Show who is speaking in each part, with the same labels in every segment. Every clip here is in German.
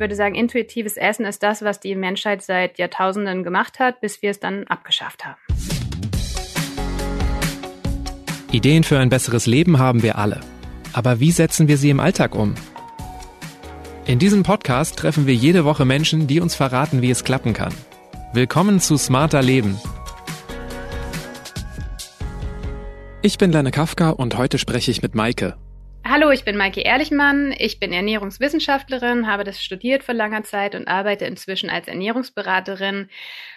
Speaker 1: Ich würde sagen, intuitives Essen ist das, was die Menschheit seit Jahrtausenden gemacht hat, bis wir es dann abgeschafft haben.
Speaker 2: Ideen für ein besseres Leben haben wir alle. Aber wie setzen wir sie im Alltag um? In diesem Podcast treffen wir jede Woche Menschen, die uns verraten, wie es klappen kann. Willkommen zu Smarter Leben. Ich bin Lenne Kafka und heute spreche ich mit Maike.
Speaker 1: Hallo, ich bin Maike Ehrlichmann. Ich bin Ernährungswissenschaftlerin, habe das studiert vor langer Zeit und arbeite inzwischen als Ernährungsberaterin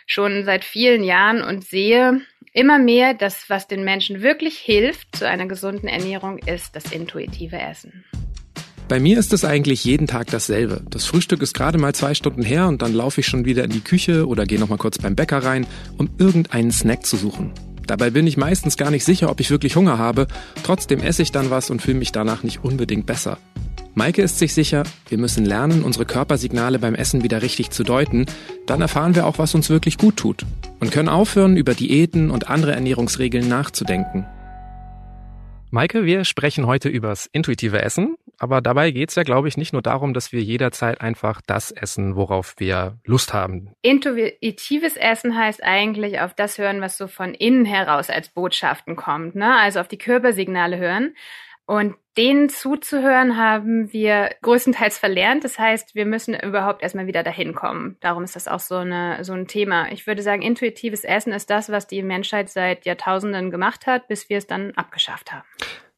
Speaker 1: schon seit vielen Jahren und sehe immer mehr, dass was den Menschen wirklich hilft zu einer gesunden Ernährung ist das intuitive Essen.
Speaker 2: Bei mir ist es eigentlich jeden Tag dasselbe. Das Frühstück ist gerade mal zwei Stunden her und dann laufe ich schon wieder in die Küche oder gehe nochmal kurz beim Bäcker rein, um irgendeinen Snack zu suchen. Dabei bin ich meistens gar nicht sicher, ob ich wirklich Hunger habe. Trotzdem esse ich dann was und fühle mich danach nicht unbedingt besser. Maike ist sich sicher, wir müssen lernen, unsere Körpersignale beim Essen wieder richtig zu deuten. Dann erfahren wir auch, was uns wirklich gut tut. Und können aufhören, über Diäten und andere Ernährungsregeln nachzudenken. Maike, wir sprechen heute übers intuitive Essen, aber dabei geht's ja, glaube ich, nicht nur darum, dass wir jederzeit einfach das essen, worauf wir Lust haben.
Speaker 1: Intuitives Essen heißt eigentlich auf das hören, was so von innen heraus als Botschaften kommt, ne? Also auf die Körpersignale hören. Und denen zuzuhören haben wir größtenteils verlernt. Das heißt, wir müssen überhaupt erstmal wieder dahin kommen. Darum ist das auch so, eine, so ein Thema. Ich würde sagen, intuitives Essen ist das, was die Menschheit seit Jahrtausenden gemacht hat, bis wir es dann abgeschafft haben.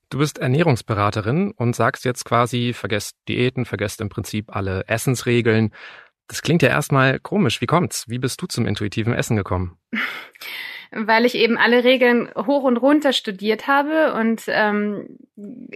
Speaker 2: Du bist Ernährungsberaterin und sagst jetzt quasi, vergesst Diäten, vergesst im Prinzip alle Essensregeln. Das klingt ja erstmal komisch. Wie kommt's? Wie bist du zum intuitiven Essen gekommen?
Speaker 1: weil ich eben alle Regeln hoch und runter studiert habe und ähm,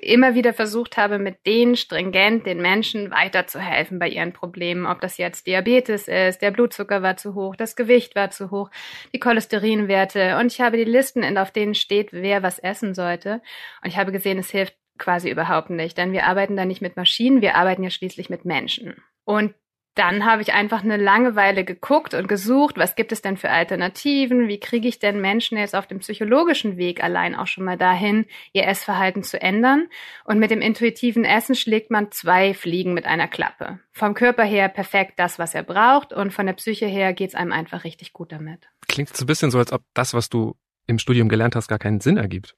Speaker 1: immer wieder versucht habe, mit denen stringent den Menschen weiterzuhelfen bei ihren Problemen. Ob das jetzt Diabetes ist, der Blutzucker war zu hoch, das Gewicht war zu hoch, die Cholesterinwerte. Und ich habe die Listen, auf denen steht, wer was essen sollte. Und ich habe gesehen, es hilft quasi überhaupt nicht, denn wir arbeiten da nicht mit Maschinen, wir arbeiten ja schließlich mit Menschen. Und dann habe ich einfach eine Langeweile geguckt und gesucht, was gibt es denn für Alternativen? Wie kriege ich denn Menschen jetzt auf dem psychologischen Weg allein auch schon mal dahin, ihr Essverhalten zu ändern? Und mit dem intuitiven Essen schlägt man zwei Fliegen mit einer Klappe. Vom Körper her perfekt das, was er braucht und von der Psyche her geht's einem einfach richtig gut damit.
Speaker 2: Klingt so ein bisschen so, als ob das, was du im Studium gelernt hast, gar keinen Sinn ergibt.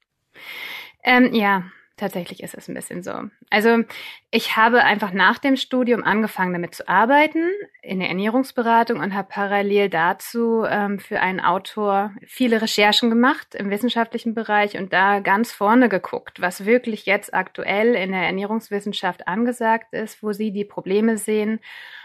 Speaker 1: Ähm, ja, Tatsächlich ist es ein bisschen so. Also ich habe einfach nach dem Studium angefangen damit zu arbeiten in der Ernährungsberatung und habe parallel dazu ähm, für einen Autor viele Recherchen gemacht im wissenschaftlichen Bereich und da ganz vorne geguckt, was wirklich jetzt aktuell in der Ernährungswissenschaft angesagt ist, wo sie die Probleme sehen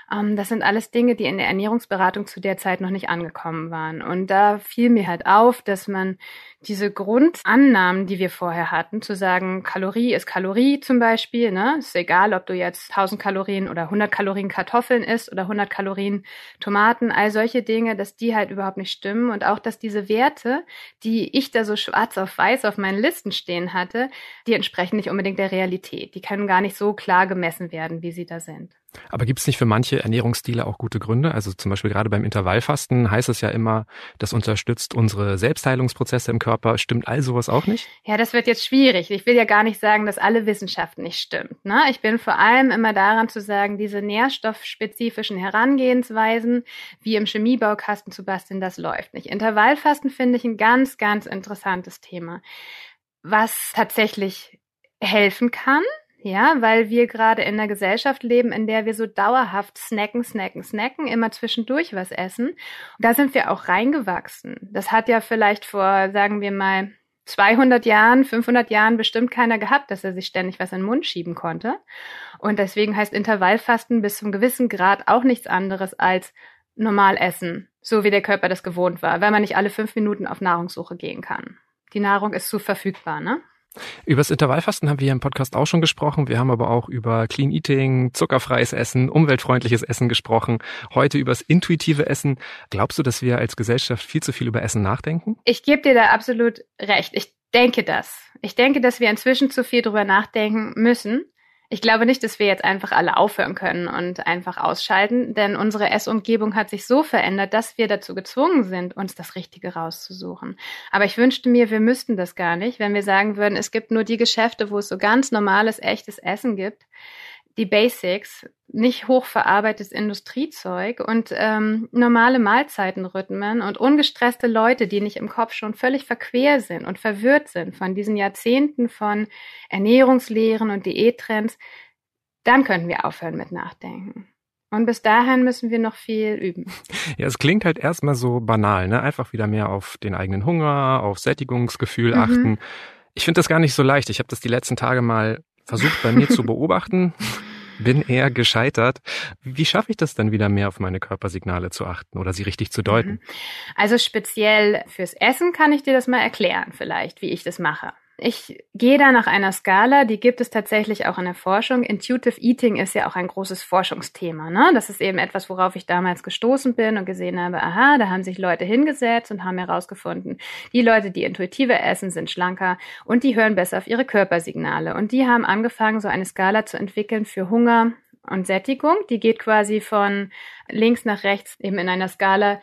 Speaker 1: das sind alles Dinge, die in der Ernährungsberatung zu der Zeit noch nicht angekommen waren. Und da fiel mir halt auf, dass man diese Grundannahmen, die wir vorher hatten, zu sagen, Kalorie ist Kalorie zum Beispiel, ne? Ist egal, ob du jetzt 1000 Kalorien oder 100 Kalorien Kartoffeln isst oder 100 Kalorien Tomaten, all solche Dinge, dass die halt überhaupt nicht stimmen und auch, dass diese Werte, die ich da so schwarz auf weiß auf meinen Listen stehen hatte, die entsprechen nicht unbedingt der Realität. Die können gar nicht so klar gemessen werden, wie sie da sind.
Speaker 2: Aber gibt es nicht für manche Ernährungsstile auch gute Gründe? Also zum Beispiel gerade beim Intervallfasten heißt es ja immer, das unterstützt unsere Selbstheilungsprozesse im Körper. Stimmt all sowas auch nicht?
Speaker 1: Ja, das wird jetzt schwierig. Ich will ja gar nicht sagen, dass alle Wissenschaft nicht stimmt. Ne? Ich bin vor allem immer daran zu sagen, diese nährstoffspezifischen Herangehensweisen, wie im Chemiebaukasten zu basteln, das läuft nicht. Intervallfasten finde ich ein ganz, ganz interessantes Thema. Was tatsächlich helfen kann, ja, weil wir gerade in einer Gesellschaft leben, in der wir so dauerhaft snacken, snacken, snacken, immer zwischendurch was essen. Und da sind wir auch reingewachsen. Das hat ja vielleicht vor, sagen wir mal, 200 Jahren, 500 Jahren bestimmt keiner gehabt, dass er sich ständig was in den Mund schieben konnte. Und deswegen heißt Intervallfasten bis zum gewissen Grad auch nichts anderes als normal essen, so wie der Körper das gewohnt war, weil man nicht alle fünf Minuten auf Nahrungssuche gehen kann. Die Nahrung ist zu verfügbar, ne?
Speaker 2: Über das Intervallfasten haben wir im Podcast auch schon gesprochen. Wir haben aber auch über Clean Eating, zuckerfreies Essen, umweltfreundliches Essen gesprochen. Heute über das intuitive Essen. Glaubst du, dass wir als Gesellschaft viel zu viel über Essen nachdenken?
Speaker 1: Ich gebe dir da absolut recht. Ich denke das. Ich denke, dass wir inzwischen zu viel drüber nachdenken müssen. Ich glaube nicht, dass wir jetzt einfach alle aufhören können und einfach ausschalten, denn unsere Essumgebung hat sich so verändert, dass wir dazu gezwungen sind, uns das Richtige rauszusuchen. Aber ich wünschte mir, wir müssten das gar nicht, wenn wir sagen würden, es gibt nur die Geschäfte, wo es so ganz normales, echtes Essen gibt die Basics, nicht hochverarbeitetes Industriezeug und ähm, normale Mahlzeitenrhythmen und ungestresste Leute, die nicht im Kopf schon völlig verquer sind und verwirrt sind von diesen Jahrzehnten von Ernährungslehren und Diättrends, dann könnten wir aufhören mit Nachdenken. Und bis dahin müssen wir noch viel üben.
Speaker 2: Ja, es klingt halt erstmal so banal, ne? Einfach wieder mehr auf den eigenen Hunger, auf Sättigungsgefühl mhm. achten. Ich finde das gar nicht so leicht. Ich habe das die letzten Tage mal versucht bei mir zu beobachten bin eher gescheitert. Wie schaffe ich das dann wieder mehr auf meine Körpersignale zu achten oder sie richtig zu deuten? Mhm.
Speaker 1: Also speziell fürs Essen kann ich dir das mal erklären, vielleicht, wie ich das mache. Ich gehe da nach einer Skala, die gibt es tatsächlich auch in der Forschung. Intuitive Eating ist ja auch ein großes Forschungsthema. Ne? Das ist eben etwas, worauf ich damals gestoßen bin und gesehen habe, aha, da haben sich Leute hingesetzt und haben herausgefunden, die Leute, die intuitiver essen, sind schlanker und die hören besser auf ihre Körpersignale. Und die haben angefangen, so eine Skala zu entwickeln für Hunger und Sättigung. Die geht quasi von links nach rechts eben in einer Skala,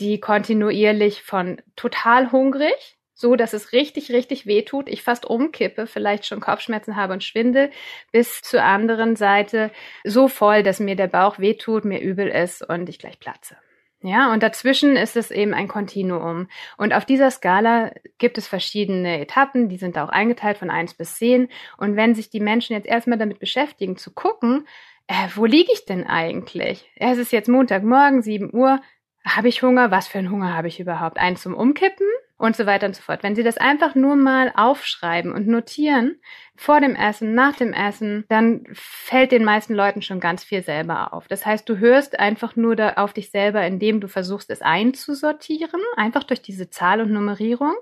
Speaker 1: die kontinuierlich von total hungrig so dass es richtig, richtig weh tut, ich fast umkippe, vielleicht schon Kopfschmerzen habe und schwindel, bis zur anderen Seite so voll, dass mir der Bauch weh tut, mir übel ist und ich gleich platze. Ja, und dazwischen ist es eben ein Kontinuum. Und auf dieser Skala gibt es verschiedene Etappen, die sind auch eingeteilt von eins bis zehn. Und wenn sich die Menschen jetzt erstmal damit beschäftigen, zu gucken, äh, wo liege ich denn eigentlich? Es ist jetzt Montagmorgen, sieben Uhr. Habe ich Hunger? Was für einen Hunger habe ich überhaupt? Einen zum Umkippen? Und so weiter und so fort. Wenn Sie das einfach nur mal aufschreiben und notieren, vor dem Essen, nach dem Essen, dann fällt den meisten Leuten schon ganz viel selber auf. Das heißt, du hörst einfach nur da auf dich selber, indem du versuchst, es einzusortieren, einfach durch diese Zahl und Nummerierung.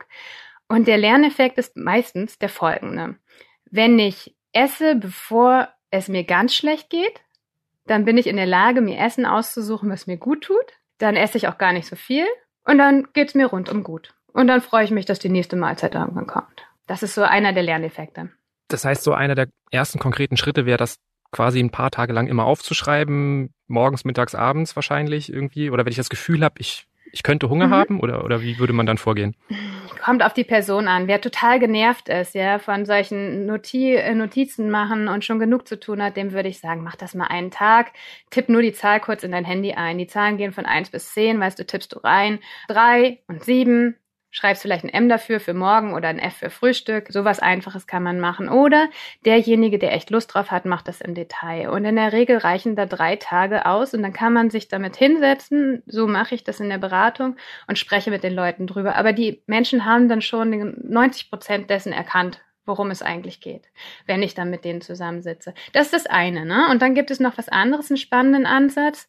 Speaker 1: Und der Lerneffekt ist meistens der folgende. Wenn ich esse, bevor es mir ganz schlecht geht, dann bin ich in der Lage, mir Essen auszusuchen, was mir gut tut. Dann esse ich auch gar nicht so viel und dann geht's mir rundum gut. Und dann freue ich mich, dass die nächste Mahlzeit irgendwann kommt. Das ist so einer der Lerneffekte.
Speaker 2: Das heißt, so einer der ersten konkreten Schritte wäre das quasi ein paar Tage lang immer aufzuschreiben, morgens, mittags, abends wahrscheinlich irgendwie. Oder wenn ich das Gefühl habe, ich, ich könnte Hunger mhm. haben oder, oder wie würde man dann vorgehen?
Speaker 1: Kommt auf die Person an. Wer total genervt ist, ja, von solchen Noti äh, Notizen machen und schon genug zu tun hat, dem würde ich sagen, mach das mal einen Tag, tipp nur die Zahl kurz in dein Handy ein. Die Zahlen gehen von eins bis zehn, weißt du, tippst du rein. Drei und sieben, schreibst vielleicht ein M dafür für morgen oder ein F für Frühstück. Sowas Einfaches kann man machen. Oder derjenige, der echt Lust drauf hat, macht das im Detail. Und in der Regel reichen da drei Tage aus und dann kann man sich damit hinsetzen. So mache ich das in der Beratung und spreche mit den Leuten drüber. Aber die Menschen haben dann schon 90 Prozent dessen erkannt, worum es eigentlich geht, wenn ich dann mit denen zusammensitze. Das ist das eine, ne? Und dann gibt es noch was anderes, einen spannenden Ansatz,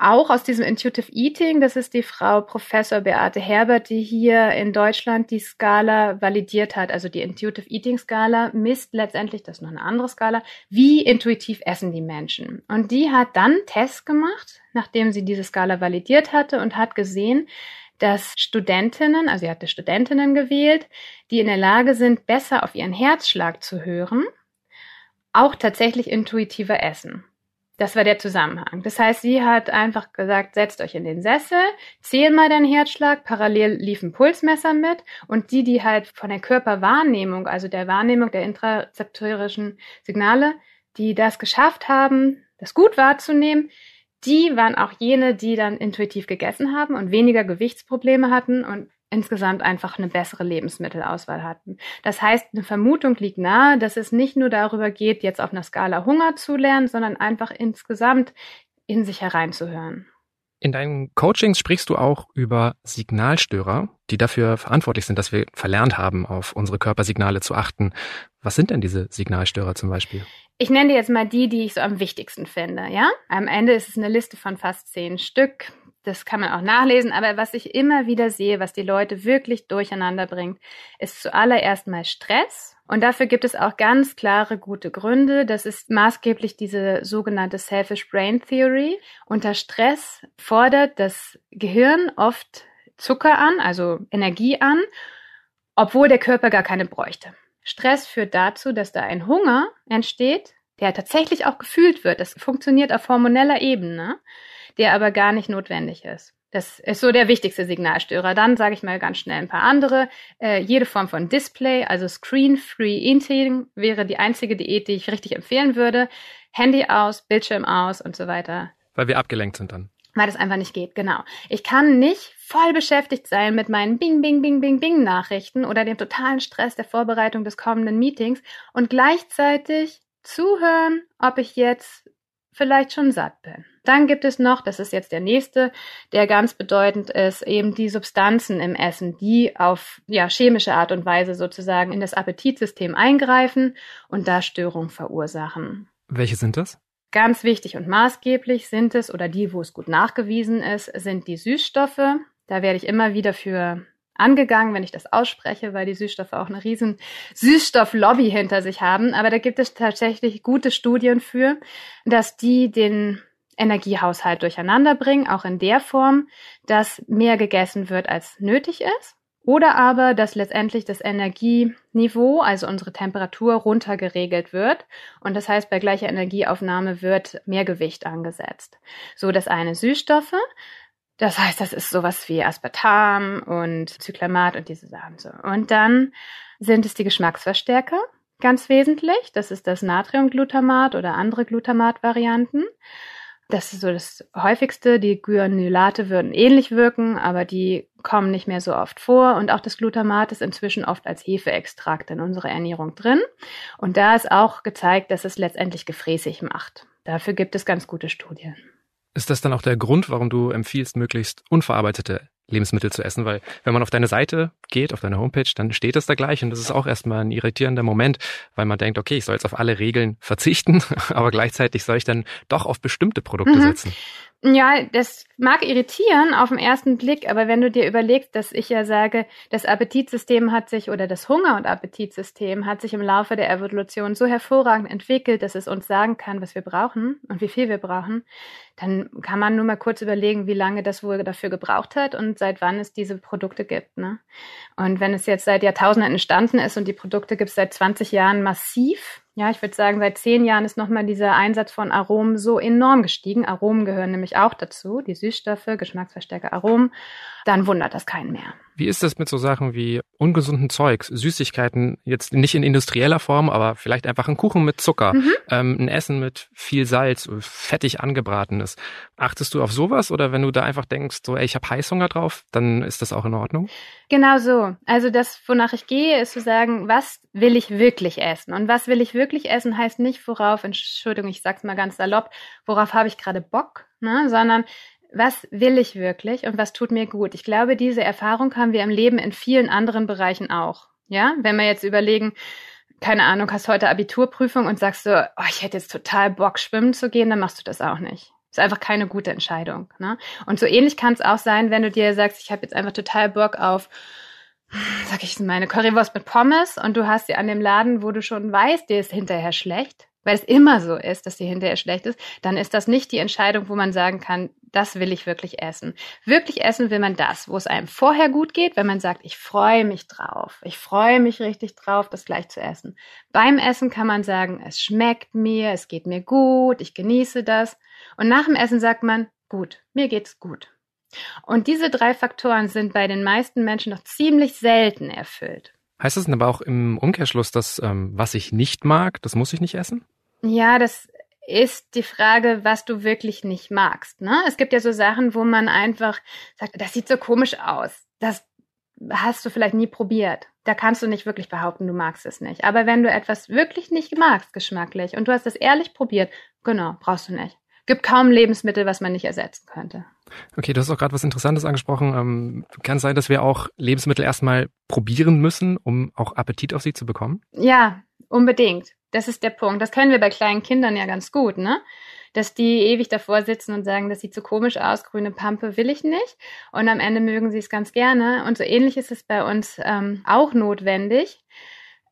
Speaker 1: auch aus diesem Intuitive Eating. Das ist die Frau Professor Beate Herbert, die hier in Deutschland die Skala validiert hat. Also die Intuitive Eating Skala misst letztendlich, das ist noch eine andere Skala, wie intuitiv essen die Menschen. Und die hat dann Tests gemacht, nachdem sie diese Skala validiert hatte und hat gesehen, dass Studentinnen, also sie hatte Studentinnen gewählt, die in der Lage sind, besser auf ihren Herzschlag zu hören, auch tatsächlich intuitiver essen. Das war der Zusammenhang. Das heißt, sie hat einfach gesagt, setzt euch in den Sessel, zähl mal deinen Herzschlag, parallel lief ein Pulsmesser mit und die, die halt von der Körperwahrnehmung, also der Wahrnehmung der intrazeptorischen Signale, die das geschafft haben, das gut wahrzunehmen, die waren auch jene, die dann intuitiv gegessen haben und weniger Gewichtsprobleme hatten und insgesamt einfach eine bessere Lebensmittelauswahl hatten. Das heißt, eine Vermutung liegt nahe, dass es nicht nur darüber geht, jetzt auf einer Skala Hunger zu lernen, sondern einfach insgesamt in sich hereinzuhören.
Speaker 2: In deinen Coachings sprichst du auch über Signalstörer, die dafür verantwortlich sind, dass wir verlernt haben, auf unsere Körpersignale zu achten. Was sind denn diese Signalstörer zum Beispiel?
Speaker 1: Ich nenne dir jetzt mal die, die ich so am wichtigsten finde, ja? Am Ende ist es eine Liste von fast zehn Stück. Das kann man auch nachlesen, aber was ich immer wieder sehe, was die Leute wirklich durcheinander bringt, ist zuallererst mal Stress. Und dafür gibt es auch ganz klare gute Gründe. Das ist maßgeblich diese sogenannte Selfish Brain Theory. Unter Stress fordert das Gehirn oft Zucker an, also Energie an, obwohl der Körper gar keine bräuchte. Stress führt dazu, dass da ein Hunger entsteht, der tatsächlich auch gefühlt wird. Das funktioniert auf hormoneller Ebene, der aber gar nicht notwendig ist. Das ist so der wichtigste Signalstörer. Dann sage ich mal ganz schnell ein paar andere. Äh, jede Form von Display, also Screen-Free Eating, wäre die einzige Diät, die ich richtig empfehlen würde. Handy aus, Bildschirm aus und so weiter.
Speaker 2: Weil wir abgelenkt sind dann.
Speaker 1: Weil das einfach nicht geht, genau. Ich kann nicht voll beschäftigt sein mit meinen Bing, Bing, Bing, Bing, Bing Nachrichten oder dem totalen Stress der Vorbereitung des kommenden Meetings und gleichzeitig zuhören, ob ich jetzt vielleicht schon satt bin. Dann gibt es noch, das ist jetzt der nächste, der ganz bedeutend ist, eben die Substanzen im Essen, die auf ja, chemische Art und Weise sozusagen in das Appetitsystem eingreifen und da Störungen verursachen.
Speaker 2: Welche sind das?
Speaker 1: Ganz wichtig und maßgeblich sind es, oder die, wo es gut nachgewiesen ist, sind die Süßstoffe. Da werde ich immer wieder für angegangen, wenn ich das ausspreche, weil die Süßstoffe auch eine riesen Süßstofflobby hinter sich haben. Aber da gibt es tatsächlich gute Studien für, dass die den Energiehaushalt durcheinander bringen, auch in der Form, dass mehr gegessen wird, als nötig ist. Oder aber, dass letztendlich das Energieniveau, also unsere Temperatur, runtergeregelt wird. Und das heißt, bei gleicher Energieaufnahme wird mehr Gewicht angesetzt. So, das eine Süßstoffe. Das heißt, das ist sowas wie Aspartam und Zyklamat und diese Sachen so. Und dann sind es die Geschmacksverstärker, ganz wesentlich. Das ist das Natriumglutamat oder andere Glutamat-Varianten. Das ist so das häufigste. Die Guanylate würden ähnlich wirken, aber die kommen nicht mehr so oft vor. Und auch das Glutamat ist inzwischen oft als Hefeextrakt in unserer Ernährung drin. Und da ist auch gezeigt, dass es letztendlich gefräßig macht. Dafür gibt es ganz gute Studien.
Speaker 2: Ist das dann auch der Grund, warum du empfiehlst, möglichst unverarbeitete Lebensmittel zu essen? Weil wenn man auf deine Seite geht, auf deine Homepage, dann steht es da gleich und das ist auch erstmal ein irritierender Moment, weil man denkt, okay, ich soll jetzt auf alle Regeln verzichten, aber gleichzeitig soll ich dann doch auf bestimmte Produkte mhm. setzen.
Speaker 1: Ja, das mag irritieren auf den ersten Blick, aber wenn du dir überlegst, dass ich ja sage, das Appetitsystem hat sich oder das Hunger- und Appetitsystem hat sich im Laufe der Evolution so hervorragend entwickelt, dass es uns sagen kann, was wir brauchen und wie viel wir brauchen, dann kann man nur mal kurz überlegen, wie lange das wohl dafür gebraucht hat und seit wann es diese Produkte gibt. Ne? Und wenn es jetzt seit Jahrtausenden entstanden ist und die Produkte gibt es seit 20 Jahren massiv, ja, ich würde sagen, seit zehn Jahren ist nochmal dieser Einsatz von Aromen so enorm gestiegen. Aromen gehören nämlich auch dazu, die Süßstoffe, Geschmacksverstärker, Aromen. Dann wundert das keinen mehr.
Speaker 2: Wie ist das mit so Sachen wie ungesunden Zeugs, Süßigkeiten, jetzt nicht in industrieller Form, aber vielleicht einfach ein Kuchen mit Zucker, mhm. ähm, ein Essen mit viel Salz, fettig angebratenes. Achtest du auf sowas oder wenn du da einfach denkst, so, ey, ich habe Heißhunger drauf, dann ist das auch in Ordnung?
Speaker 1: Genau so. Also das, wonach ich gehe, ist zu sagen, was will ich wirklich essen? Und was will ich wirklich essen, heißt nicht, worauf, Entschuldigung, ich sag's mal ganz salopp, worauf habe ich gerade Bock, ne? sondern was will ich wirklich und was tut mir gut? Ich glaube, diese Erfahrung haben wir im Leben in vielen anderen Bereichen auch. Ja, wenn wir jetzt überlegen, keine Ahnung, hast heute Abiturprüfung und sagst so, oh, ich hätte jetzt total Bock, schwimmen zu gehen, dann machst du das auch nicht. Ist einfach keine gute Entscheidung. Ne? Und so ähnlich kann es auch sein, wenn du dir sagst, ich habe jetzt einfach total Bock auf, sag ich meine Currywurst mit Pommes und du hast sie an dem Laden, wo du schon weißt, dir ist hinterher schlecht, weil es immer so ist, dass die hinterher schlecht ist, dann ist das nicht die Entscheidung, wo man sagen kann, das will ich wirklich essen. Wirklich essen will man das, wo es einem vorher gut geht, wenn man sagt, ich freue mich drauf. Ich freue mich richtig drauf, das gleich zu essen. Beim Essen kann man sagen, es schmeckt mir, es geht mir gut, ich genieße das. Und nach dem Essen sagt man, gut, mir geht's gut. Und diese drei Faktoren sind bei den meisten Menschen noch ziemlich selten erfüllt.
Speaker 2: Heißt das denn aber auch im Umkehrschluss, dass ähm, was ich nicht mag, das muss ich nicht essen?
Speaker 1: Ja, das ist die Frage, was du wirklich nicht magst. Ne? Es gibt ja so Sachen, wo man einfach sagt, das sieht so komisch aus. Das hast du vielleicht nie probiert. Da kannst du nicht wirklich behaupten, du magst es nicht. Aber wenn du etwas wirklich nicht magst, geschmacklich, und du hast es ehrlich probiert, genau, brauchst du nicht. Gibt kaum Lebensmittel, was man nicht ersetzen könnte.
Speaker 2: Okay, du hast auch gerade was Interessantes angesprochen. Ähm, kann es sein, dass wir auch Lebensmittel erstmal probieren müssen, um auch Appetit auf sie zu bekommen?
Speaker 1: Ja, unbedingt. Das ist der Punkt. Das können wir bei kleinen Kindern ja ganz gut, ne? Dass die ewig davor sitzen und sagen, das sieht so komisch aus, grüne Pampe will ich nicht. Und am Ende mögen sie es ganz gerne. Und so ähnlich ist es bei uns ähm, auch notwendig,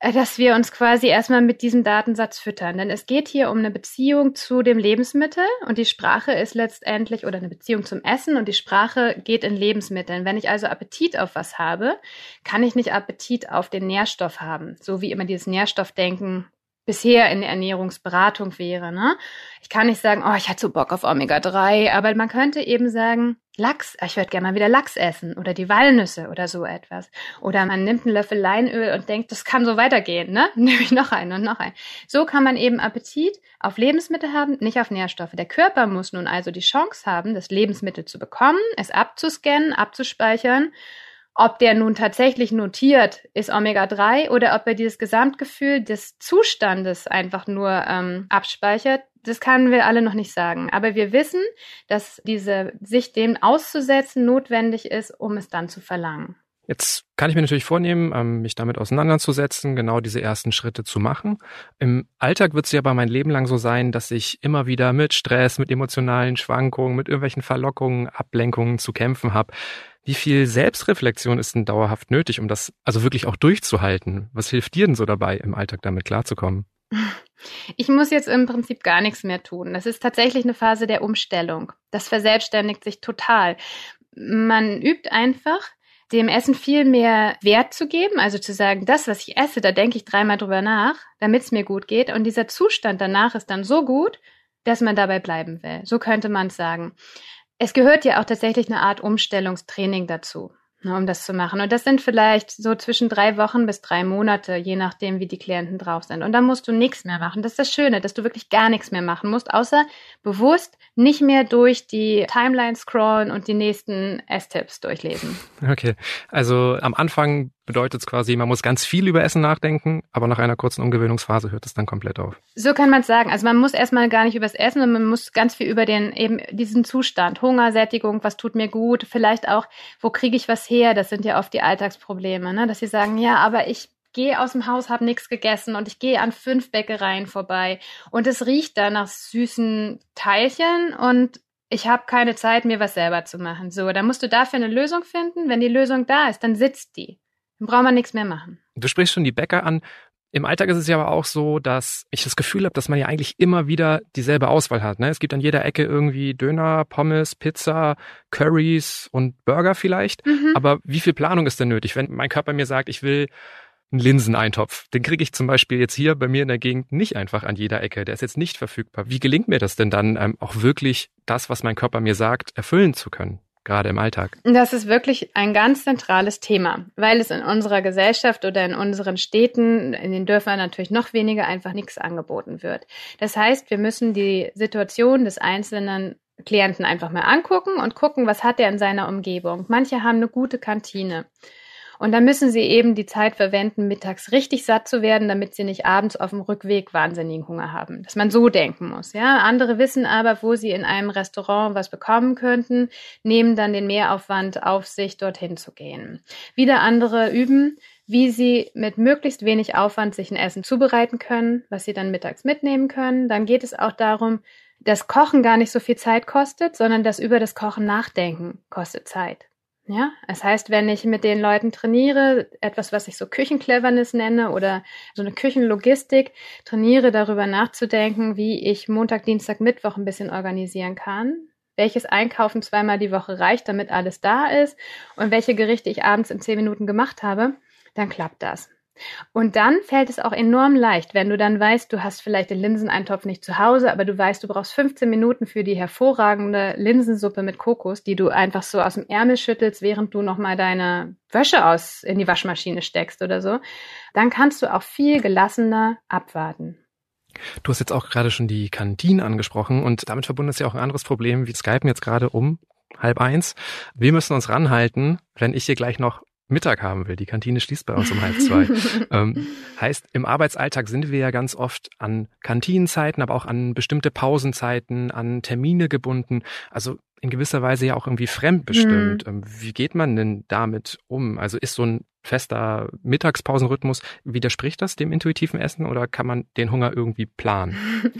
Speaker 1: dass wir uns quasi erstmal mit diesem Datensatz füttern. Denn es geht hier um eine Beziehung zu dem Lebensmittel und die Sprache ist letztendlich oder eine Beziehung zum Essen und die Sprache geht in Lebensmitteln. Wenn ich also Appetit auf was habe, kann ich nicht Appetit auf den Nährstoff haben. So wie immer dieses Nährstoffdenken bisher in der Ernährungsberatung wäre. Ne? Ich kann nicht sagen, oh, ich hatte so Bock auf Omega-3, aber man könnte eben sagen, Lachs, ich würde gerne mal wieder Lachs essen oder die Walnüsse oder so etwas. Oder man nimmt einen Löffel Leinöl und denkt, das kann so weitergehen, ne? Nehme ich noch einen und noch einen. So kann man eben Appetit auf Lebensmittel haben, nicht auf Nährstoffe. Der Körper muss nun also die Chance haben, das Lebensmittel zu bekommen, es abzuscannen, abzuspeichern ob der nun tatsächlich notiert, ist Omega-3 oder ob er dieses Gesamtgefühl des Zustandes einfach nur ähm, abspeichert, das können wir alle noch nicht sagen. Aber wir wissen, dass diese, sich dem auszusetzen notwendig ist, um es dann zu verlangen.
Speaker 2: Jetzt kann ich mir natürlich vornehmen, ähm, mich damit auseinanderzusetzen, genau diese ersten Schritte zu machen. Im Alltag wird es ja aber mein Leben lang so sein, dass ich immer wieder mit Stress, mit emotionalen Schwankungen, mit irgendwelchen Verlockungen, Ablenkungen zu kämpfen habe. Wie viel Selbstreflexion ist denn dauerhaft nötig, um das also wirklich auch durchzuhalten? Was hilft dir denn so dabei, im Alltag damit klarzukommen?
Speaker 1: Ich muss jetzt im Prinzip gar nichts mehr tun. Das ist tatsächlich eine Phase der Umstellung. Das verselbstständigt sich total. Man übt einfach, dem Essen viel mehr Wert zu geben, also zu sagen, das, was ich esse, da denke ich dreimal drüber nach, damit es mir gut geht. Und dieser Zustand danach ist dann so gut, dass man dabei bleiben will. So könnte man es sagen. Es gehört ja auch tatsächlich eine Art Umstellungstraining dazu, ne, um das zu machen. Und das sind vielleicht so zwischen drei Wochen bis drei Monate, je nachdem, wie die Klienten drauf sind. Und dann musst du nichts mehr machen. Das ist das Schöne, dass du wirklich gar nichts mehr machen musst, außer bewusst nicht mehr durch die Timeline scrollen und die nächsten S-Tipps durchlesen.
Speaker 2: Okay, also am Anfang bedeutet es quasi, man muss ganz viel über Essen nachdenken, aber nach einer kurzen Umgewöhnungsphase hört es dann komplett auf.
Speaker 1: So kann man es sagen. Also man muss erstmal gar nicht über das Essen, sondern man muss ganz viel über den eben diesen Zustand, Hunger, Sättigung, was tut mir gut, vielleicht auch, wo kriege ich was her? Das sind ja oft die Alltagsprobleme, ne? dass sie sagen, ja, aber ich gehe aus dem Haus, habe nichts gegessen und ich gehe an fünf Bäckereien vorbei und es riecht da nach süßen Teilchen und ich habe keine Zeit, mir was selber zu machen. So, dann musst du dafür eine Lösung finden. Wenn die Lösung da ist, dann sitzt die. Dann braucht man nichts mehr machen.
Speaker 2: Du sprichst schon die Bäcker an. Im Alltag ist es ja aber auch so, dass ich das Gefühl habe, dass man ja eigentlich immer wieder dieselbe Auswahl hat. Ne? Es gibt an jeder Ecke irgendwie Döner, Pommes, Pizza, Curries und Burger vielleicht. Mhm. Aber wie viel Planung ist denn nötig? Wenn mein Körper mir sagt, ich will einen Linseneintopf, den kriege ich zum Beispiel jetzt hier bei mir in der Gegend nicht einfach an jeder Ecke. Der ist jetzt nicht verfügbar. Wie gelingt mir das denn dann, ähm, auch wirklich das, was mein Körper mir sagt, erfüllen zu können? Gerade im Alltag?
Speaker 1: Das ist wirklich ein ganz zentrales Thema, weil es in unserer Gesellschaft oder in unseren Städten, in den Dörfern natürlich noch weniger einfach nichts angeboten wird. Das heißt, wir müssen die Situation des einzelnen Klienten einfach mal angucken und gucken, was hat er in seiner Umgebung. Manche haben eine gute Kantine. Und dann müssen sie eben die Zeit verwenden, mittags richtig satt zu werden, damit sie nicht abends auf dem Rückweg wahnsinnigen Hunger haben. Dass man so denken muss, ja. Andere wissen aber, wo sie in einem Restaurant was bekommen könnten, nehmen dann den Mehraufwand auf sich, dorthin zu gehen. Wieder andere üben, wie sie mit möglichst wenig Aufwand sich ein Essen zubereiten können, was sie dann mittags mitnehmen können. Dann geht es auch darum, dass Kochen gar nicht so viel Zeit kostet, sondern dass über das Kochen nachdenken kostet Zeit. Ja, es heißt, wenn ich mit den Leuten trainiere, etwas, was ich so Küchencleverness nenne oder so eine Küchenlogistik, trainiere darüber nachzudenken, wie ich Montag, Dienstag, Mittwoch ein bisschen organisieren kann, welches Einkaufen zweimal die Woche reicht, damit alles da ist und welche Gerichte ich abends in zehn Minuten gemacht habe, dann klappt das. Und dann fällt es auch enorm leicht, wenn du dann weißt, du hast vielleicht den Linseneintopf nicht zu Hause, aber du weißt, du brauchst 15 Minuten für die hervorragende Linsensuppe mit Kokos, die du einfach so aus dem Ärmel schüttelst, während du nochmal deine Wäsche aus in die Waschmaschine steckst oder so. Dann kannst du auch viel gelassener abwarten.
Speaker 2: Du hast jetzt auch gerade schon die Kantinen angesprochen und damit verbunden ist ja auch ein anderes Problem. Wir skypen jetzt gerade um halb eins. Wir müssen uns ranhalten, wenn ich hier gleich noch Mittag haben will. Die Kantine schließt bei uns um halb zwei. ähm, heißt, im Arbeitsalltag sind wir ja ganz oft an Kantinenzeiten, aber auch an bestimmte Pausenzeiten, an Termine gebunden. Also in gewisser Weise ja auch irgendwie fremdbestimmt. Mhm. Wie geht man denn damit um? Also ist so ein fester Mittagspausenrhythmus, widerspricht das dem intuitiven Essen oder kann man den Hunger irgendwie planen?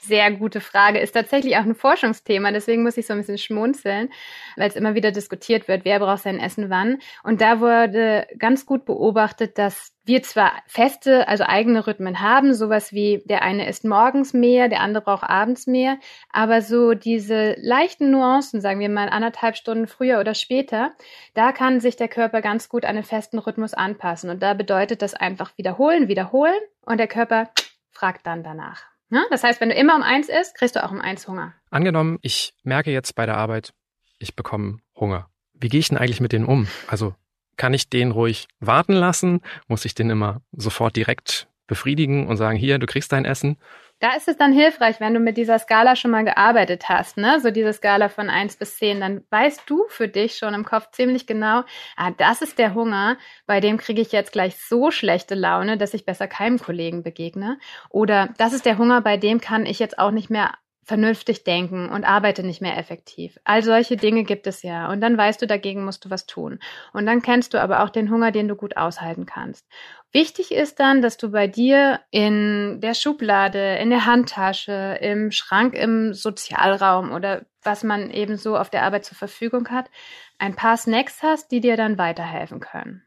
Speaker 1: Sehr gute Frage. Ist tatsächlich auch ein Forschungsthema, deswegen muss ich so ein bisschen schmunzeln, weil es immer wieder diskutiert wird, wer braucht sein Essen wann. Und da wurde ganz gut beobachtet, dass wir zwar feste, also eigene Rhythmen haben, sowas wie der eine isst morgens mehr, der andere braucht abends mehr, aber so diese leichten Nuancen, sagen wir mal anderthalb Stunden früher oder später, da kann sich der Körper ganz gut an einen festen Rhythmus anpassen und da bedeutet das einfach wiederholen, wiederholen und der Körper frag dann danach. Ja? Das heißt, wenn du immer um eins isst, kriegst du auch um eins Hunger.
Speaker 2: Angenommen, ich merke jetzt bei der Arbeit, ich bekomme Hunger. Wie gehe ich denn eigentlich mit denen um? Also kann ich den ruhig warten lassen? Muss ich den immer sofort direkt befriedigen und sagen, hier, du kriegst dein Essen?
Speaker 1: Da ist es dann hilfreich, wenn du mit dieser Skala schon mal gearbeitet hast, ne? So diese Skala von eins bis zehn, dann weißt du für dich schon im Kopf ziemlich genau, ah, das ist der Hunger, bei dem kriege ich jetzt gleich so schlechte Laune, dass ich besser keinem Kollegen begegne. Oder das ist der Hunger, bei dem kann ich jetzt auch nicht mehr vernünftig denken und arbeite nicht mehr effektiv. All solche Dinge gibt es ja. Und dann weißt du, dagegen musst du was tun. Und dann kennst du aber auch den Hunger, den du gut aushalten kannst. Wichtig ist dann, dass du bei dir in der Schublade, in der Handtasche, im Schrank, im Sozialraum oder was man eben so auf der Arbeit zur Verfügung hat, ein paar Snacks hast, die dir dann weiterhelfen können.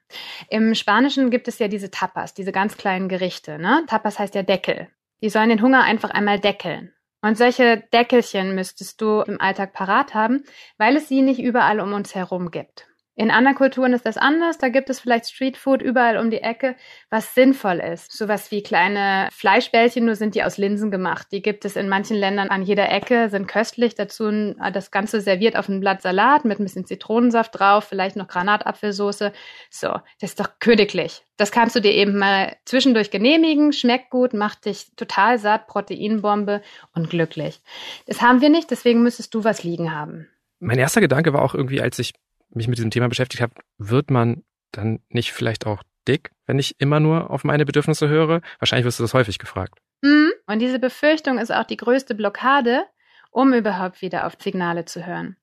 Speaker 1: Im Spanischen gibt es ja diese Tapas, diese ganz kleinen Gerichte. Ne? Tapas heißt ja Deckel. Die sollen den Hunger einfach einmal deckeln. Und solche Deckelchen müsstest du im Alltag parat haben, weil es sie nicht überall um uns herum gibt. In anderen Kulturen ist das anders. Da gibt es vielleicht Streetfood überall um die Ecke, was sinnvoll ist. Sowas wie kleine Fleischbällchen, nur sind die aus Linsen gemacht. Die gibt es in manchen Ländern an jeder Ecke, sind köstlich. Dazu das Ganze serviert auf ein Blatt Salat mit ein bisschen Zitronensaft drauf, vielleicht noch Granatapfelsoße. So, das ist doch königlich. Das kannst du dir eben mal zwischendurch genehmigen, schmeckt gut, macht dich total satt, Proteinbombe und glücklich. Das haben wir nicht, deswegen müsstest du was liegen haben.
Speaker 2: Mein erster Gedanke war auch irgendwie, als ich mich mit diesem Thema beschäftigt habe, wird man dann nicht vielleicht auch dick, wenn ich immer nur auf meine Bedürfnisse höre? Wahrscheinlich wirst du das häufig gefragt.
Speaker 1: Mhm. Und diese Befürchtung ist auch die größte Blockade, um überhaupt wieder auf Signale zu hören.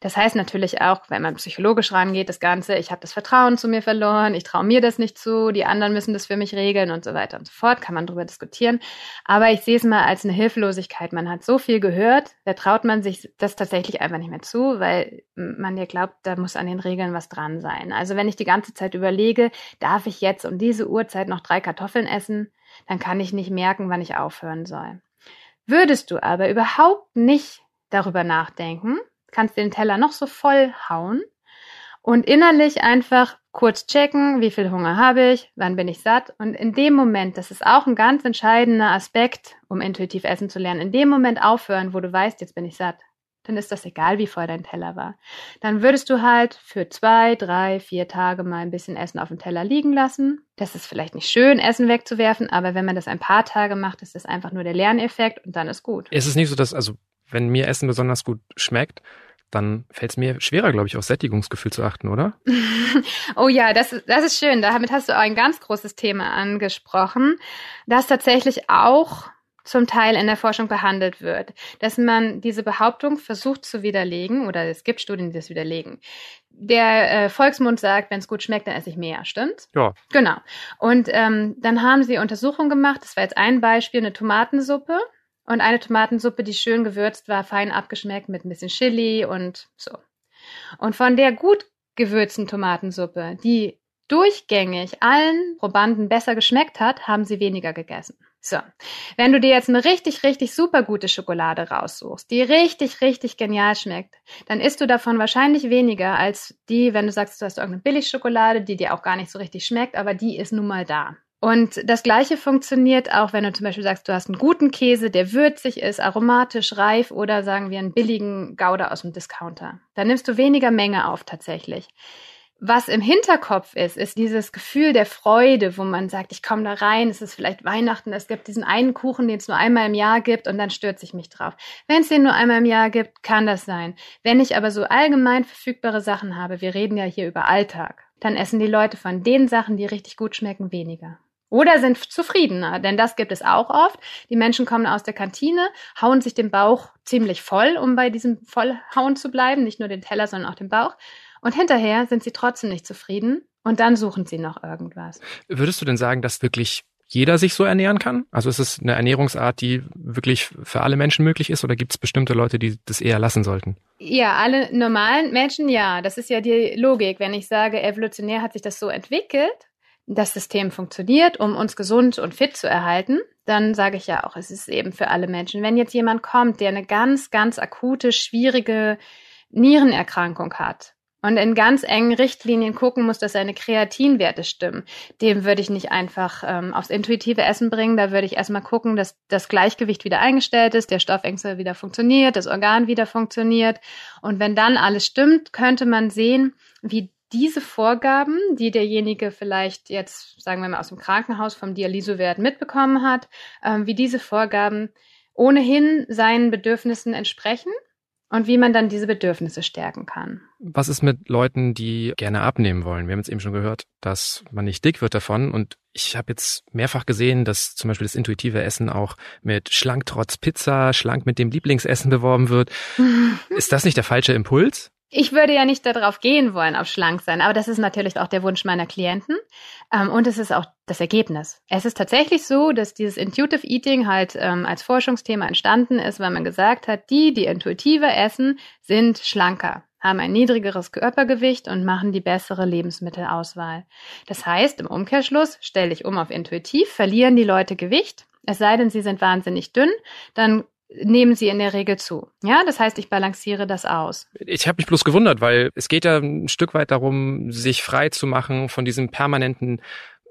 Speaker 1: Das heißt natürlich auch, wenn man psychologisch rangeht, das Ganze, ich habe das Vertrauen zu mir verloren, ich traue mir das nicht zu, die anderen müssen das für mich regeln und so weiter und so fort, kann man darüber diskutieren. Aber ich sehe es mal als eine Hilflosigkeit. Man hat so viel gehört, da traut man sich das tatsächlich einfach nicht mehr zu, weil man ja glaubt, da muss an den Regeln was dran sein. Also wenn ich die ganze Zeit überlege, darf ich jetzt um diese Uhrzeit noch drei Kartoffeln essen, dann kann ich nicht merken, wann ich aufhören soll. Würdest du aber überhaupt nicht darüber nachdenken, kannst den Teller noch so voll hauen und innerlich einfach kurz checken, wie viel Hunger habe ich, wann bin ich satt. Und in dem Moment, das ist auch ein ganz entscheidender Aspekt, um intuitiv essen zu lernen, in dem Moment aufhören, wo du weißt, jetzt bin ich satt dann ist das egal, wie voll dein Teller war. Dann würdest du halt für zwei, drei, vier Tage mal ein bisschen Essen auf dem Teller liegen lassen. Das ist vielleicht nicht schön, Essen wegzuwerfen, aber wenn man das ein paar Tage macht, ist das einfach nur der Lerneffekt und dann ist gut.
Speaker 2: Ist es nicht so, dass, also, wenn mir Essen besonders gut schmeckt, dann fällt es mir schwerer, glaube ich, auf Sättigungsgefühl zu achten, oder?
Speaker 1: oh ja, das, das ist schön. Damit hast du auch ein ganz großes Thema angesprochen, das tatsächlich auch zum Teil in der Forschung behandelt wird, dass man diese Behauptung versucht zu widerlegen oder es gibt Studien, die das widerlegen. Der äh, Volksmund sagt, wenn es gut schmeckt, dann esse ich mehr, stimmt?
Speaker 2: Ja.
Speaker 1: Genau. Und ähm, dann haben sie Untersuchungen gemacht, das war jetzt ein Beispiel, eine Tomatensuppe und eine Tomatensuppe, die schön gewürzt war, fein abgeschmeckt mit ein bisschen Chili und so. Und von der gut gewürzten Tomatensuppe, die durchgängig allen Probanden besser geschmeckt hat, haben sie weniger gegessen. So, wenn du dir jetzt eine richtig, richtig super gute Schokolade raussuchst, die richtig, richtig genial schmeckt, dann isst du davon wahrscheinlich weniger als die, wenn du sagst, du hast irgendeine Billigschokolade, die dir auch gar nicht so richtig schmeckt, aber die ist nun mal da. Und das Gleiche funktioniert auch, wenn du zum Beispiel sagst, du hast einen guten Käse, der würzig ist, aromatisch, reif oder sagen wir einen billigen Gouda aus dem Discounter. Dann nimmst du weniger Menge auf tatsächlich was im Hinterkopf ist, ist dieses Gefühl der Freude, wo man sagt, ich komme da rein, es ist vielleicht Weihnachten, es gibt diesen einen Kuchen, den es nur einmal im Jahr gibt und dann stürze ich mich drauf. Wenn es den nur einmal im Jahr gibt, kann das sein. Wenn ich aber so allgemein verfügbare Sachen habe, wir reden ja hier über Alltag, dann essen die Leute von den Sachen, die richtig gut schmecken, weniger. Oder sind zufriedener, denn das gibt es auch oft. Die Menschen kommen aus der Kantine, hauen sich den Bauch ziemlich voll, um bei diesem Vollhauen zu bleiben, nicht nur den Teller, sondern auch den Bauch und hinterher sind sie trotzdem nicht zufrieden und dann suchen sie noch irgendwas.
Speaker 2: Würdest du denn sagen, dass wirklich jeder sich so ernähren kann? Also ist es eine Ernährungsart, die wirklich für alle Menschen möglich ist oder gibt es bestimmte Leute, die das eher lassen sollten?
Speaker 1: Ja, alle normalen Menschen ja. Das ist ja die Logik. Wenn ich sage, evolutionär hat sich das so entwickelt, das System funktioniert, um uns gesund und fit zu erhalten, dann sage ich ja auch, es ist eben für alle Menschen. Wenn jetzt jemand kommt, der eine ganz, ganz akute, schwierige Nierenerkrankung hat, und in ganz engen Richtlinien gucken muss, dass seine Kreatinwerte stimmen. Dem würde ich nicht einfach ähm, aufs intuitive Essen bringen. Da würde ich erstmal gucken, dass das Gleichgewicht wieder eingestellt ist, der Stoffwechsel wieder funktioniert, das Organ wieder funktioniert. Und wenn dann alles stimmt, könnte man sehen, wie diese Vorgaben, die derjenige vielleicht jetzt, sagen wir mal, aus dem Krankenhaus vom Dialysewert mitbekommen hat, ähm, wie diese Vorgaben ohnehin seinen Bedürfnissen entsprechen und wie man dann diese Bedürfnisse stärken kann.
Speaker 2: Was ist mit Leuten, die gerne abnehmen wollen? Wir haben jetzt eben schon gehört, dass man nicht dick wird davon und ich habe jetzt mehrfach gesehen, dass zum Beispiel das intuitive Essen auch mit schlank trotz Pizza, schlank mit dem Lieblingsessen beworben wird. ist das nicht der falsche Impuls?
Speaker 1: Ich würde ja nicht darauf gehen wollen, auf schlank sein, aber das ist natürlich auch der Wunsch meiner Klienten ähm, und es ist auch das Ergebnis. Es ist tatsächlich so, dass dieses Intuitive Eating halt ähm, als Forschungsthema entstanden ist, weil man gesagt hat, die, die intuitiver essen, sind schlanker, haben ein niedrigeres Körpergewicht und machen die bessere Lebensmittelauswahl. Das heißt, im Umkehrschluss stelle ich um auf intuitiv, verlieren die Leute Gewicht, es sei denn, sie sind wahnsinnig dünn, dann nehmen sie in der Regel zu. Ja, das heißt, ich balanciere das aus.
Speaker 2: Ich habe mich bloß gewundert, weil es geht ja ein Stück weit darum, sich frei zu machen von diesem permanenten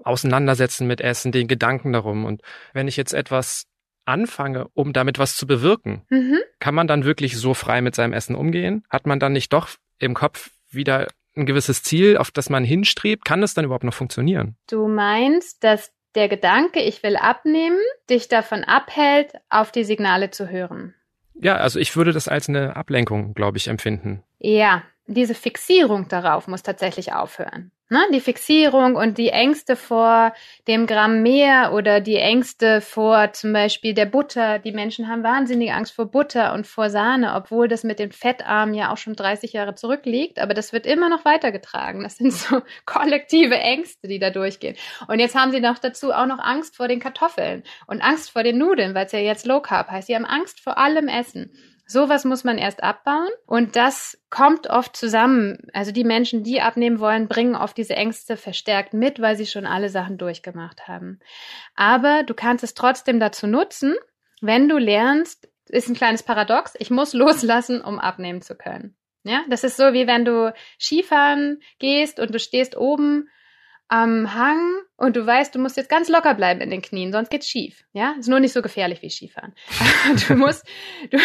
Speaker 2: Auseinandersetzen mit Essen, den Gedanken darum. Und wenn ich jetzt etwas anfange, um damit was zu bewirken, mhm. kann man dann wirklich so frei mit seinem Essen umgehen? Hat man dann nicht doch im Kopf wieder ein gewisses Ziel, auf das man hinstrebt? Kann das dann überhaupt noch funktionieren?
Speaker 1: Du meinst, dass der Gedanke, ich will abnehmen, dich davon abhält, auf die Signale zu hören.
Speaker 2: Ja, also ich würde das als eine Ablenkung, glaube ich, empfinden.
Speaker 1: Ja, diese Fixierung darauf muss tatsächlich aufhören. Ne? Die Fixierung und die Ängste vor dem Gramm mehr oder die Ängste vor zum Beispiel der Butter. Die Menschen haben wahnsinnige Angst vor Butter und vor Sahne, obwohl das mit den Fettarmen ja auch schon 30 Jahre zurückliegt. Aber das wird immer noch weitergetragen. Das sind so kollektive Ängste, die da durchgehen. Und jetzt haben sie noch dazu auch noch Angst vor den Kartoffeln und Angst vor den Nudeln, weil es ja jetzt Low Carb heißt. Sie haben Angst vor allem Essen. Sowas muss man erst abbauen und das kommt oft zusammen. Also die Menschen, die abnehmen wollen, bringen oft diese Ängste verstärkt mit, weil sie schon alle Sachen durchgemacht haben. Aber du kannst es trotzdem dazu nutzen, wenn du lernst, ist ein kleines Paradox, ich muss loslassen, um abnehmen zu können. Ja, das ist so wie wenn du Skifahren gehst und du stehst oben am Hang und du weißt, du musst jetzt ganz locker bleiben in den Knien, sonst geht's schief. Ja, ist nur nicht so gefährlich wie Skifahren. du musst, du,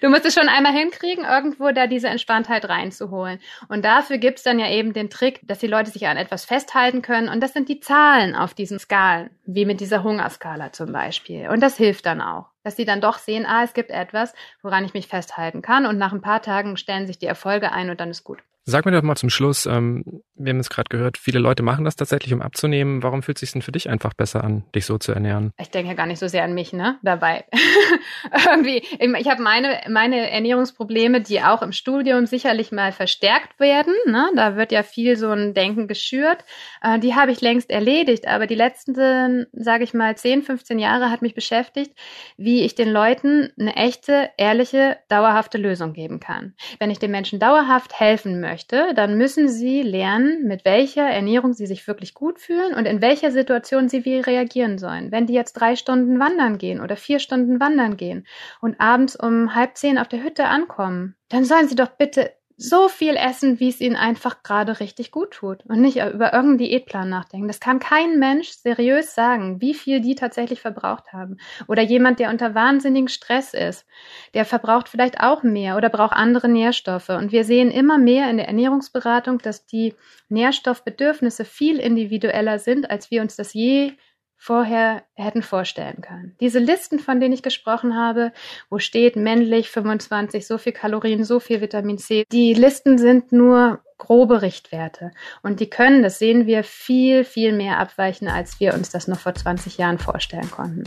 Speaker 1: du musst es schon einmal hinkriegen, irgendwo da diese Entspanntheit reinzuholen. Und dafür gibt's dann ja eben den Trick, dass die Leute sich an etwas festhalten können. Und das sind die Zahlen auf diesen Skalen, wie mit dieser Hungerskala zum Beispiel. Und das hilft dann auch, dass sie dann doch sehen, ah, es gibt etwas, woran ich mich festhalten kann. Und nach ein paar Tagen stellen sich die Erfolge ein und dann ist gut.
Speaker 2: Sag mir doch mal zum Schluss, ähm, wir haben es gerade gehört, viele Leute machen das tatsächlich, um abzunehmen. Warum fühlt es sich denn für dich einfach besser an, dich so zu ernähren?
Speaker 1: Ich denke ja gar nicht so sehr an mich, ne? Dabei. Irgendwie, ich habe meine, meine Ernährungsprobleme, die auch im Studium sicherlich mal verstärkt werden. Ne? Da wird ja viel so ein Denken geschürt. Äh, die habe ich längst erledigt, aber die letzten, sage ich mal, 10, 15 Jahre hat mich beschäftigt, wie ich den Leuten eine echte, ehrliche, dauerhafte Lösung geben kann. Wenn ich den Menschen dauerhaft helfen möchte, möchte, dann müssen Sie lernen, mit welcher Ernährung Sie sich wirklich gut fühlen und in welcher Situation Sie wie reagieren sollen. Wenn die jetzt drei Stunden wandern gehen oder vier Stunden wandern gehen und abends um halb zehn auf der Hütte ankommen, dann sollen Sie doch bitte so viel essen, wie es ihnen einfach gerade richtig gut tut und nicht über irgendeinen Diätplan nachdenken. Das kann kein Mensch seriös sagen, wie viel die tatsächlich verbraucht haben. Oder jemand, der unter wahnsinnigen Stress ist, der verbraucht vielleicht auch mehr oder braucht andere Nährstoffe. Und wir sehen immer mehr in der Ernährungsberatung, dass die Nährstoffbedürfnisse viel individueller sind, als wir uns das je vorher hätten vorstellen können. Diese Listen, von denen ich gesprochen habe, wo steht männlich 25, so viel Kalorien, so viel Vitamin C, die Listen sind nur grobe Richtwerte und die können, das sehen wir, viel, viel mehr abweichen, als wir uns das noch vor 20 Jahren vorstellen konnten.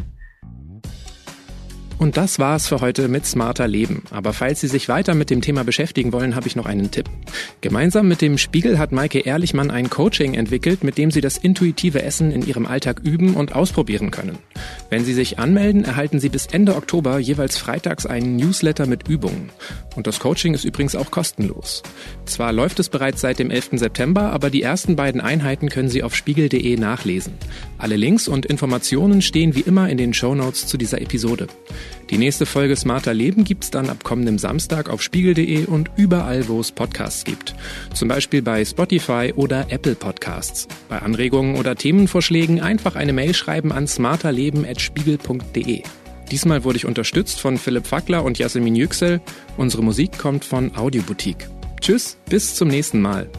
Speaker 2: Und das war's für heute mit Smarter Leben. Aber falls Sie sich weiter mit dem Thema beschäftigen wollen, habe ich noch einen Tipp. Gemeinsam mit dem Spiegel hat Maike Ehrlichmann ein Coaching entwickelt, mit dem Sie das intuitive Essen in Ihrem Alltag üben und ausprobieren können. Wenn Sie sich anmelden, erhalten Sie bis Ende Oktober jeweils freitags einen Newsletter mit Übungen. Und das Coaching ist übrigens auch kostenlos. Zwar läuft es bereits seit dem 11. September, aber die ersten beiden Einheiten können Sie auf spiegel.de nachlesen. Alle Links und Informationen stehen wie immer in den Show Notes zu dieser Episode. Die nächste Folge Smarter Leben gibt's dann ab kommendem Samstag auf spiegel.de und überall, wo es Podcasts gibt. Zum Beispiel bei Spotify oder Apple Podcasts. Bei Anregungen oder Themenvorschlägen einfach eine Mail schreiben an smarterleben.spiegel.de. Diesmal wurde ich unterstützt von Philipp Fackler und Jasmin Yüksel. Unsere Musik kommt von Audioboutique. Tschüss, bis zum nächsten Mal.